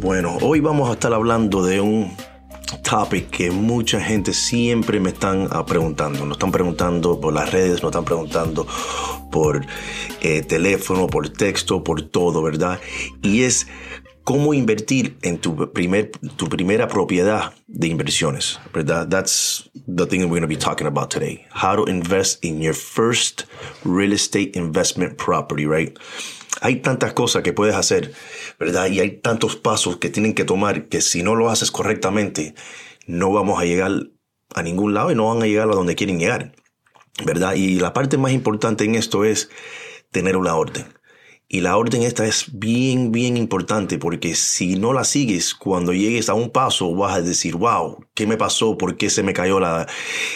Bueno, hoy vamos a estar hablando de un topic que mucha gente siempre me están ah, preguntando. Nos están preguntando por las redes, nos están preguntando por eh, teléfono, por texto, por todo, ¿verdad? Y es cómo invertir en tu, primer, tu primera propiedad de inversiones, ¿verdad? That's the thing we're going to be talking about today. How to invest in your first real estate investment property, right? Hay tantas cosas que puedes hacer, ¿verdad? Y hay tantos pasos que tienen que tomar que si no lo haces correctamente, no vamos a llegar a ningún lado y no van a llegar a donde quieren llegar, ¿verdad? Y la parte más importante en esto es tener una orden. Y la orden esta es bien, bien importante porque si no la sigues, cuando llegues a un paso vas a decir, wow, ¿qué me pasó? ¿Por qué se me cayó la,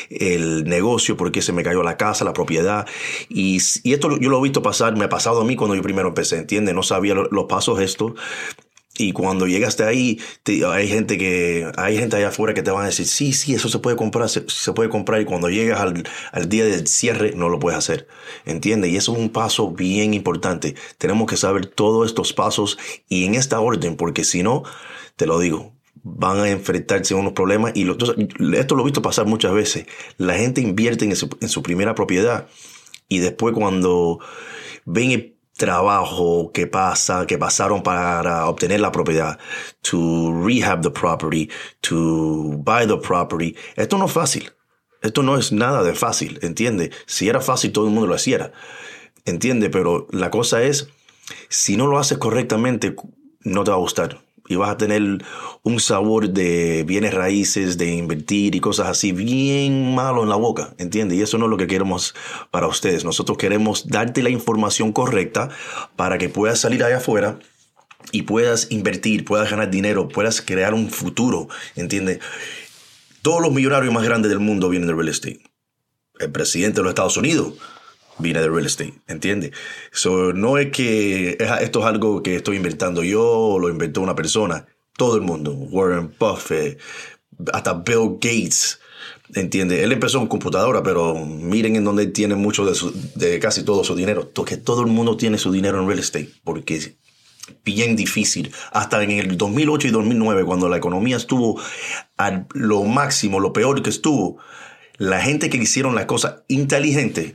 el negocio? ¿Por qué se me cayó la casa, la propiedad? Y, y esto yo lo he visto pasar, me ha pasado a mí cuando yo primero empecé, ¿entiendes? No sabía los pasos esto. Y cuando llegaste ahí, hay gente que hay gente allá afuera que te van a decir, sí, sí, eso se puede comprar, se, puede comprar. Y cuando llegas al, al, día del cierre, no lo puedes hacer. ¿Entiendes? Y eso es un paso bien importante. Tenemos que saber todos estos pasos y en esta orden, porque si no, te lo digo, van a enfrentarse a unos problemas. Y esto lo he visto pasar muchas veces. La gente invierte en su, en su primera propiedad y después cuando ven el trabajo que pasa, que pasaron para obtener la propiedad, to rehab the property, to buy the property. Esto no es fácil. Esto no es nada de fácil, ¿entiende? Si era fácil, todo el mundo lo hiciera. ¿Entiende? Pero la cosa es, si no lo haces correctamente, no te va a gustar y vas a tener un sabor de bienes raíces, de invertir y cosas así bien malo en la boca, ¿entiendes? Y eso no es lo que queremos para ustedes. Nosotros queremos darte la información correcta para que puedas salir allá afuera y puedas invertir, puedas ganar dinero, puedas crear un futuro, ¿entiendes? Todos los millonarios más grandes del mundo vienen del real estate. El presidente de los Estados Unidos viene de real estate, ¿entiendes? So, no es que esto es algo que estoy inventando yo o lo inventó una persona. Todo el mundo, Warren Buffett, hasta Bill Gates, ¿entiendes? Él empezó en computadora, pero miren en donde tiene mucho de, su, de casi todo su dinero. Que todo el mundo tiene su dinero en real estate, porque es bien difícil. Hasta en el 2008 y 2009, cuando la economía estuvo a lo máximo, lo peor que estuvo, la gente que hicieron las cosas inteligentes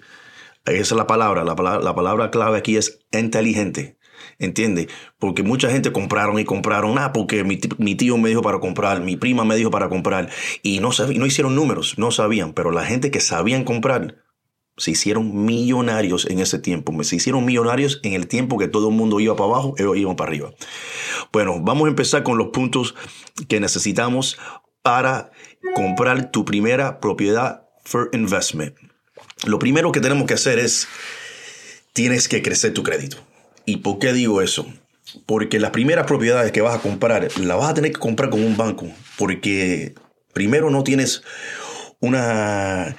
esa es la palabra. La palabra, clave aquí es inteligente. ¿Entiende? Porque mucha gente compraron y compraron. Ah, porque mi, tío me dijo para comprar, mi prima me dijo para comprar. Y no, no hicieron números, no sabían. Pero la gente que sabían comprar se hicieron millonarios en ese tiempo. Se hicieron millonarios en el tiempo que todo el mundo iba para abajo, ellos iban para arriba. Bueno, vamos a empezar con los puntos que necesitamos para comprar tu primera propiedad for investment. Lo primero que tenemos que hacer es, tienes que crecer tu crédito. ¿Y por qué digo eso? Porque las primeras propiedades que vas a comprar, las vas a tener que comprar con un banco. Porque primero no tienes una...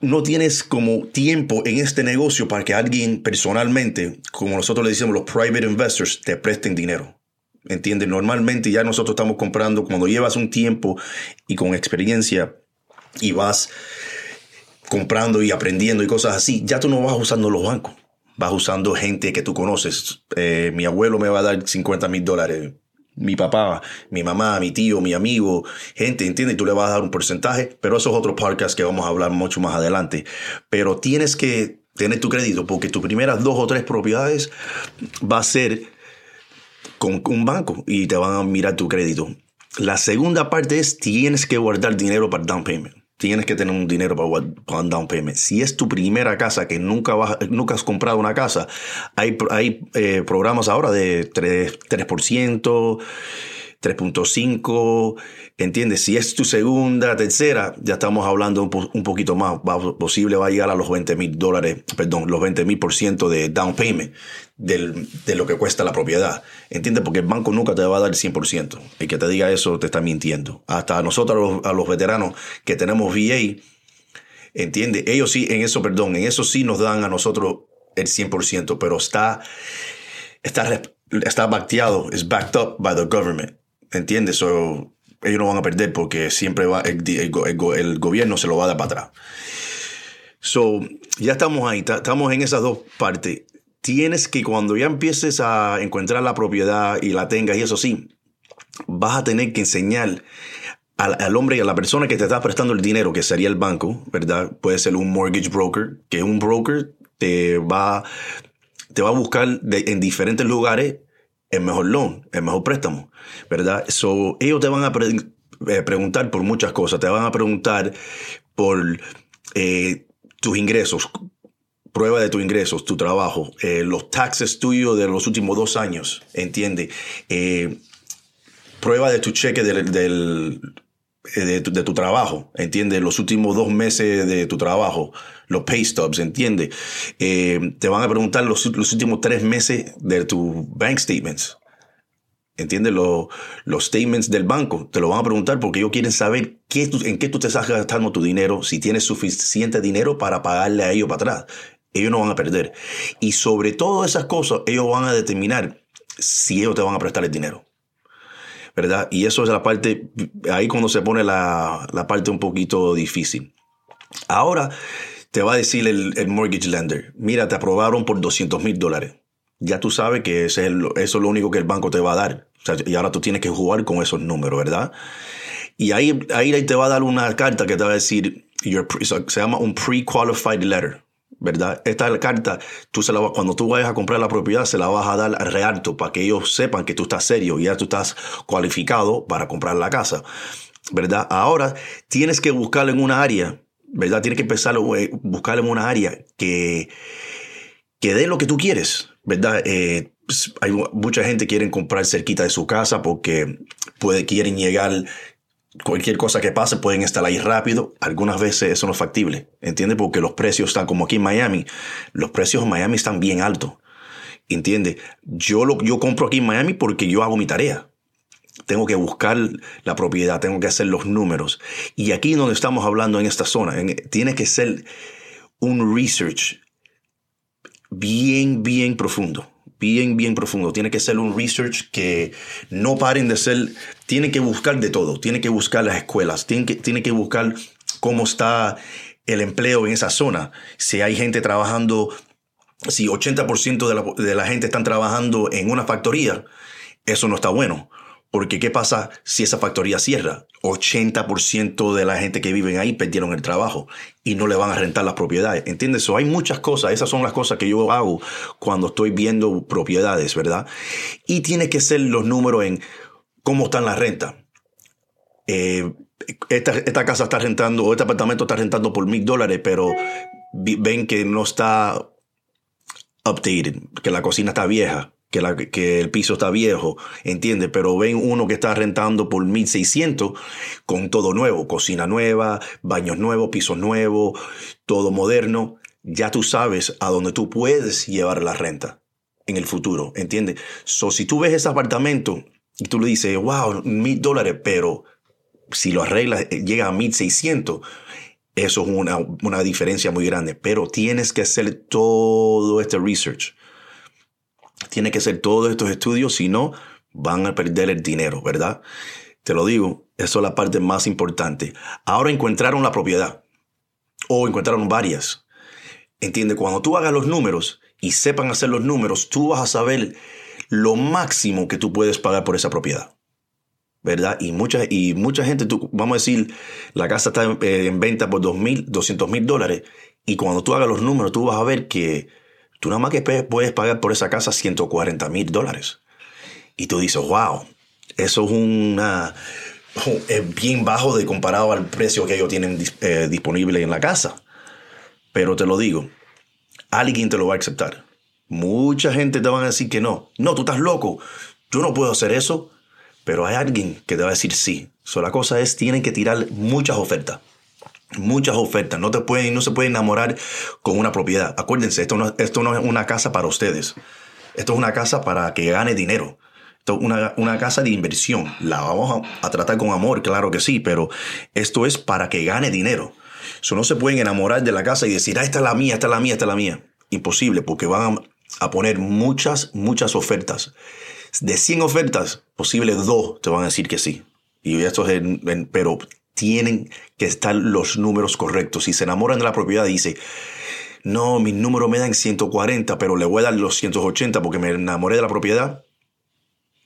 No tienes como tiempo en este negocio para que alguien personalmente, como nosotros le decimos los private investors, te presten dinero. ¿Entiendes? Normalmente ya nosotros estamos comprando cuando llevas un tiempo y con experiencia y vas comprando y aprendiendo y cosas así, ya tú no vas usando los bancos. Vas usando gente que tú conoces. Eh, mi abuelo me va a dar 50 mil dólares. Mi papá, mi mamá, mi tío, mi amigo, gente, ¿entiendes? Tú le vas a dar un porcentaje, pero eso es otro que vamos a hablar mucho más adelante. Pero tienes que tener tu crédito porque tus primeras dos o tres propiedades va a ser con un banco y te van a mirar tu crédito. La segunda parte es tienes que guardar dinero para down payment tienes que tener un dinero para, un down payment. Si es tu primera casa, que nunca, vas, nunca has comprado una casa, hay, hay eh, programas ahora de 3%, 3% 3.5, ¿entiendes? Si es tu segunda, tercera, ya estamos hablando un, poquito más, posible va a llegar a los 20 mil dólares, perdón, los 20 mil por ciento de down payment de lo que cuesta la propiedad, ¿entiendes? Porque el banco nunca te va a dar el 100%. El que te diga eso te está mintiendo. Hasta nosotros, a los, veteranos que tenemos VA, ¿entiendes? Ellos sí, en eso, perdón, en eso sí nos dan a nosotros el 100%, pero está, está, está backed up by the government. ¿Entiendes? ellos no van a perder porque siempre va, el, el, gobierno se lo va a dar para atrás. So, ya estamos ahí, estamos en esas dos partes. Tienes que cuando ya empieces a encontrar la propiedad y la tengas, y eso sí, vas a tener que enseñar al, hombre y a la persona que te está prestando el dinero, que sería el banco, ¿verdad? Puede ser un mortgage broker, que un broker te va, te va a buscar en diferentes lugares el mejor loan, el mejor préstamo, ¿verdad? So, ellos te van a eh, preguntar por muchas cosas, te van a preguntar por eh, tus ingresos, prueba de tus ingresos, tu trabajo, eh, los taxes tuyos de los últimos dos años, ¿entiende? prueba de tu cheque del, de, tu, trabajo, ¿entiendes? Los últimos dos meses de tu trabajo, los pay stubs, ¿entiendes? te van a preguntar los, los, últimos tres meses de tus bank statements. ¿Entiendes? Los, los statements del banco te lo van a preguntar porque ellos quieren saber qué en qué tú te estás gastando tu dinero, si tienes suficiente dinero para pagarle a ellos para atrás. Ellos no van a perder. Y sobre todas esas cosas, ellos van a determinar si ellos te van a prestar el dinero. ¿Verdad? Y eso es la parte, ahí cuando se pone la, la parte un poquito difícil. Ahora te va a decir el, el mortgage lender, mira, te aprobaron por 200 mil dólares ya tú sabes que ese es eso es lo único que el banco te va a dar. y ahora tú tienes que jugar con esos números, ¿verdad? Y ahí, ahí te va a dar una carta que te va a decir, se llama un pre-qualified letter, ¿verdad? Esta carta, tú se cuando tú vayas a comprar la propiedad, se la vas a dar al realto para que ellos sepan que tú estás serio y ya tú estás cualificado para comprar la casa, ¿verdad? Ahora tienes que buscar en una área, ¿verdad? Tienes que empezar a buscar en una área que, que dé lo que tú quieres, ¿verdad? Eh, pues, hay mucha gente quiere comprar cerquita de su casa porque puede, quieren llegar, cualquier cosa que pase pueden estar ahí rápido. Algunas veces eso no es factible, ¿entiendes? Porque los precios están como aquí en Miami. Los precios en Miami están bien altos, ¿entiendes? Yo, lo, yo compro aquí en Miami porque yo hago mi tarea. Tengo que buscar la propiedad, tengo que hacer los números. Y aquí donde estamos hablando en esta zona, tiene que ser un research bien, bien profundo. Bien, bien profundo. Tiene que ser un research que no paren de ser. Tiene que buscar de todo. Tiene que buscar las escuelas. Tiene que, tiene que buscar cómo está el empleo en esa zona. Si hay gente trabajando, si 80% de la, de la gente están trabajando en una factoría, eso no está bueno. Porque ¿qué pasa si esa factoría cierra? 80% de la gente que vive ahí perdieron el trabajo y no le van a rentar las propiedades. ¿Entiendes? hay muchas cosas. Esas son las cosas que yo hago cuando estoy viendo propiedades, ¿verdad? Y tiene que ser los números en cómo están las rentas. Eh, esta, esta, casa está rentando, o este apartamento está rentando por mil dólares, pero ven que no está updated, que la cocina está vieja que, el piso está viejo, entiende, pero ven uno que está rentando por 1600 con todo nuevo, cocina nueva, baños nuevos, pisos nuevos, todo moderno, ya tú sabes a dónde tú puedes llevar la renta en el futuro, ¿entiendes? So, si tú ves ese apartamento y tú le dices, wow, mil dólares, pero si lo arreglas, eh, llega a 1600, eso es una, una diferencia muy grande, pero tienes que hacer todo este research tiene que ser todos estos estudios, si no, van a perder el dinero, ¿verdad? Te lo digo, eso es la parte más importante. Ahora encontraron la propiedad o encontraron varias. Entiende, cuando tú hagas los números y sepan hacer los números, tú vas a saber lo máximo que tú puedes pagar por esa propiedad. ¿Verdad? Y mucha, y mucha gente, tú, vamos a decir, la casa está en, eh, en venta por 2.000, 200 mil dólares. Y cuando tú hagas los números, tú vas a ver que Tú nada más que puedes pagar por esa casa 140 mil dólares. Y tú dices, wow, eso es una es bien bajo de comparado al precio que ellos tienen eh, disponible en la casa. Pero te lo digo, alguien te lo va a aceptar. Mucha gente te va a decir que no. No, tú estás loco. Yo no puedo hacer eso. Pero hay alguien que te va a decir sí. So, la cosa es, tienen que tirar muchas ofertas muchas ofertas. No, te pueden, no se pueden enamorar con una propiedad. Acuérdense, esto no, esto no es una casa para ustedes. Esto es una casa para que gane dinero. Esto es una, una casa de inversión. La vamos a, tratar con amor, claro que sí, pero esto es para que gane dinero. Eso no se pueden enamorar de la casa y decir, ah, esta es la mía, esta es la mía, esta es la mía. Imposible, porque van a poner muchas, muchas ofertas. De 100 ofertas, posible dos te van a decir que sí. Y esto es, pero tienen que estar los números correctos. Si se enamoran de la propiedad, dice, no, mis números me dan 140, pero le voy a dar los 180 porque me enamoré de la propiedad,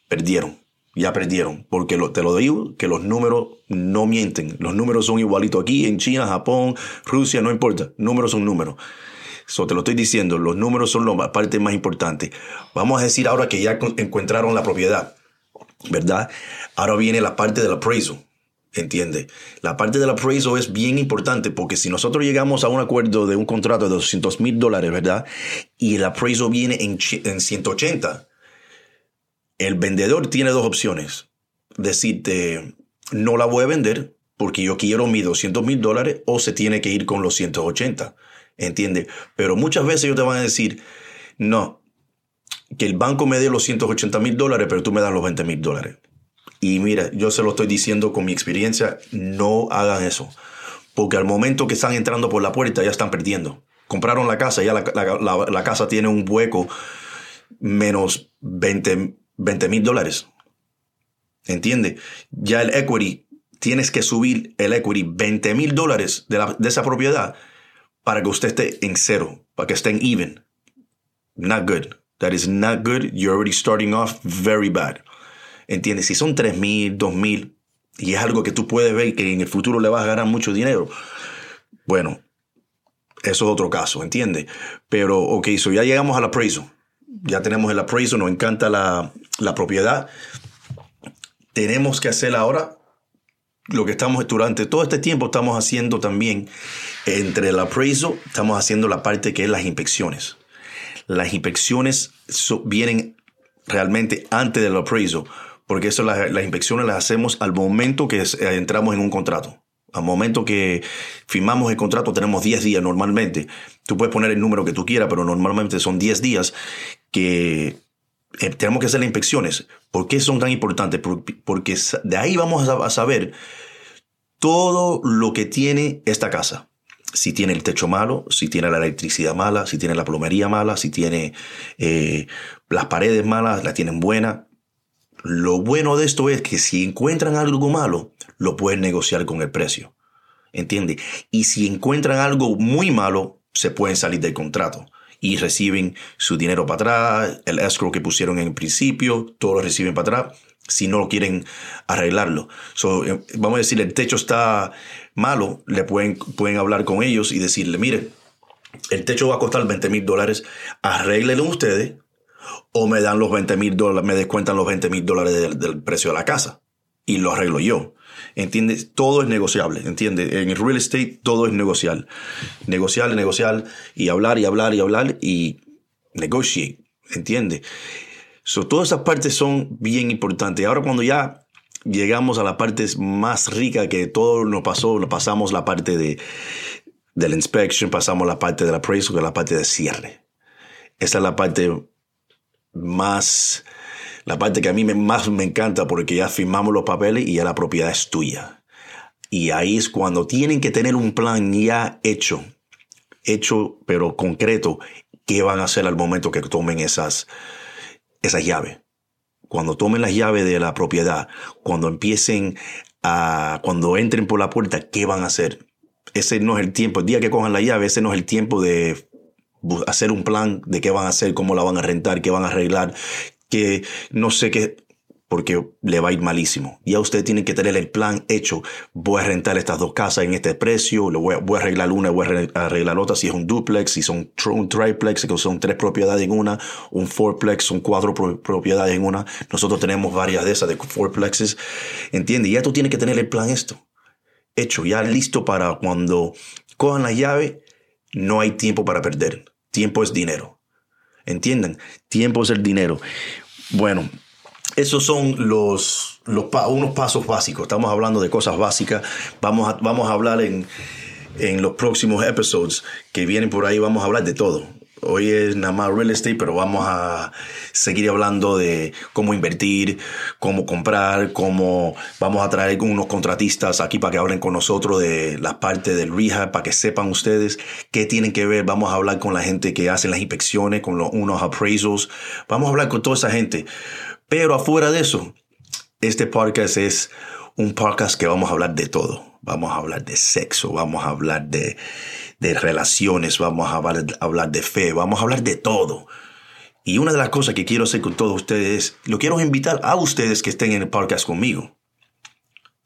perdieron. Ya perdieron, porque te lo digo, que los números no mienten. Los números son igualitos aquí, en China, Japón, Rusia, no importa. Números son números. Eso te lo estoy diciendo, los números son la parte más importante. Vamos a decir ahora que ya encontraron la propiedad, ¿verdad? Ahora viene la parte del appraisal. ¿Entiende? La parte del appraisal es bien importante porque si nosotros llegamos a un acuerdo de un contrato de 200 mil dólares, ¿verdad? Y el appraisal viene en, en 180, el vendedor tiene dos opciones. Decirte, no la voy a vender porque yo quiero mis 200 mil dólares o se tiene que ir con los 180. ¿Entiende? Pero muchas veces ellos te van a decir, no, que el banco me dé los 180 mil dólares, pero tú me das los 20 mil dólares. Y mira, yo se lo estoy diciendo con mi experiencia, no hagan eso. Porque al momento que están entrando por la puerta ya están perdiendo. Compraron la casa, ya la, casa tiene un hueco menos 20 mil dólares. ¿Entiende? Ya el equity, tienes que subir el equity 20 mil dólares de, de esa propiedad para que usted esté en cero, para que esté en even. Not good. That is not good. You're already starting off very bad. ¿Entiendes? Si son 3 mil, 2 mil, y es algo que tú puedes ver que en el futuro le vas a ganar mucho dinero, bueno, eso es otro caso, ¿entiendes? Pero, ok, so ya llegamos al appraisal. Ya tenemos el appraisal, nos encanta la, la propiedad. Tenemos que hacer ahora lo que estamos durante todo este tiempo estamos haciendo también entre el appraisal, estamos haciendo la parte que es las inspecciones. Las inspecciones vienen realmente antes del appraisal porque eso las, inspecciones las hacemos al momento que eh, entramos en un contrato. Al momento que firmamos el contrato tenemos 10 días normalmente. Tú puedes poner el número que tú quieras, pero normalmente son 10 días que eh, tenemos que hacer las inspecciones. ¿Por qué son tan importantes? Porque de ahí vamos a saber todo lo que tiene esta casa. Si tiene el techo malo, si tiene la electricidad mala, si tiene la plomería mala, si tiene eh, las paredes malas, la tienen buena. Lo bueno de esto es que si encuentran algo malo, lo pueden negociar con el precio. ¿Entiende? Y si encuentran algo muy malo, se pueden salir del contrato y reciben su dinero para atrás, el escrow que pusieron en principio, todo lo reciben para atrás si no lo quieren arreglarlo. Eh, vamos a decir, el techo está malo, le pueden, pueden hablar con ellos y decirle, mire, el techo va a costar 20 mil dólares, arréglenlo ustedes o me dan los 20 mil dólares, me descuentan los 20 mil dólares del, precio de la casa y lo arreglo yo. ¿Entiendes? Todo es negociable, ¿entiendes? En el real estate todo es negociable. Negociar, negociar y hablar y hablar y hablar y negotiate, ¿entiendes? So, todas esas partes son bien importantes. Ahora cuando ya llegamos a la parte más rica que todo nos pasó, pasamos la parte de, de la inspection, pasamos la parte de la appraisal, que es la parte de cierre. Esa es la parte más, la parte que a mí más me encanta porque ya firmamos los papeles y ya la propiedad es tuya. Y ahí es cuando tienen que tener un plan ya hecho, hecho pero concreto, qué van a hacer al momento que tomen esas, esas llaves. Cuando tomen las llaves de la propiedad, cuando empiecen a, cuando entren por la puerta, ¿qué van a hacer? Ese no es el tiempo. El día que cojan la llave, ese no es el tiempo de hacer un plan de qué van a hacer, cómo la van a rentar, qué van a arreglar, que no sé qué, porque le va a ir malísimo. Ya usted tiene que tener el plan hecho. Voy a rentar estas dos casas en este precio, lo voy, a, arreglar una, voy a arreglar otra, si es un duplex, si son un triplex, que son tres propiedades en una, un fourplex, son cuatro propiedades en una. Nosotros tenemos varias de esas de fourplexes. ¿Entiende? Ya tú tienes que tener el plan esto hecho, ya listo para cuando cojan la llave no hay tiempo para perder. Tiempo es dinero. ¿Entienden? Tiempo es el dinero. Bueno, esos son los, unos pasos básicos. Estamos hablando de cosas básicas. Vamos a, vamos a hablar en, en los próximos episodios que vienen por ahí. Vamos a hablar de todo. Hoy es nada más real estate, pero vamos a seguir hablando de cómo invertir, cómo comprar, cómo vamos a traer unos contratistas aquí para que hablen con nosotros de la parte del rehab, para que sepan ustedes qué tienen que ver. Vamos a hablar con la gente que hace las inspecciones, con los, unos appraisals. Vamos a hablar con toda esa gente. Pero afuera de eso, este podcast es un podcast que vamos a hablar de todo. Vamos a hablar de sexo, vamos a hablar de, de relaciones, vamos a hablar, hablar de fe, vamos a hablar de todo. Y una de las cosas que quiero hacer con todos ustedes es, lo quiero invitar a ustedes que estén en el podcast conmigo.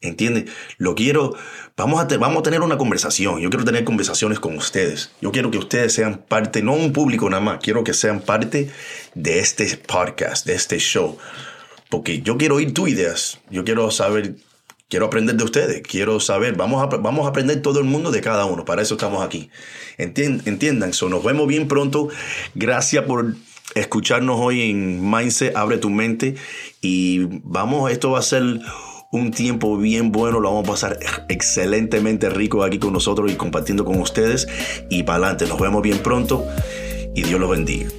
¿Entienden? Lo quiero, vamos a, vamos a tener una conversación. Yo quiero tener conversaciones con ustedes. Yo quiero que ustedes sean parte, no un público nada más, quiero que sean parte de este podcast, de este show. Porque yo quiero oír tus ideas. Yo quiero saber, quiero aprender de ustedes. Quiero saber, vamos a, vamos a aprender todo el mundo de cada uno. Para eso estamos aquí. entiendan, eso. nos vemos bien pronto. Gracias por escucharnos hoy en Mindset, abre tu mente. Y vamos, esto va a ser un tiempo bien bueno, lo vamos a pasar excelentemente rico aquí con nosotros y compartiendo con ustedes. Y para adelante, nos vemos bien pronto y Dios los bendiga.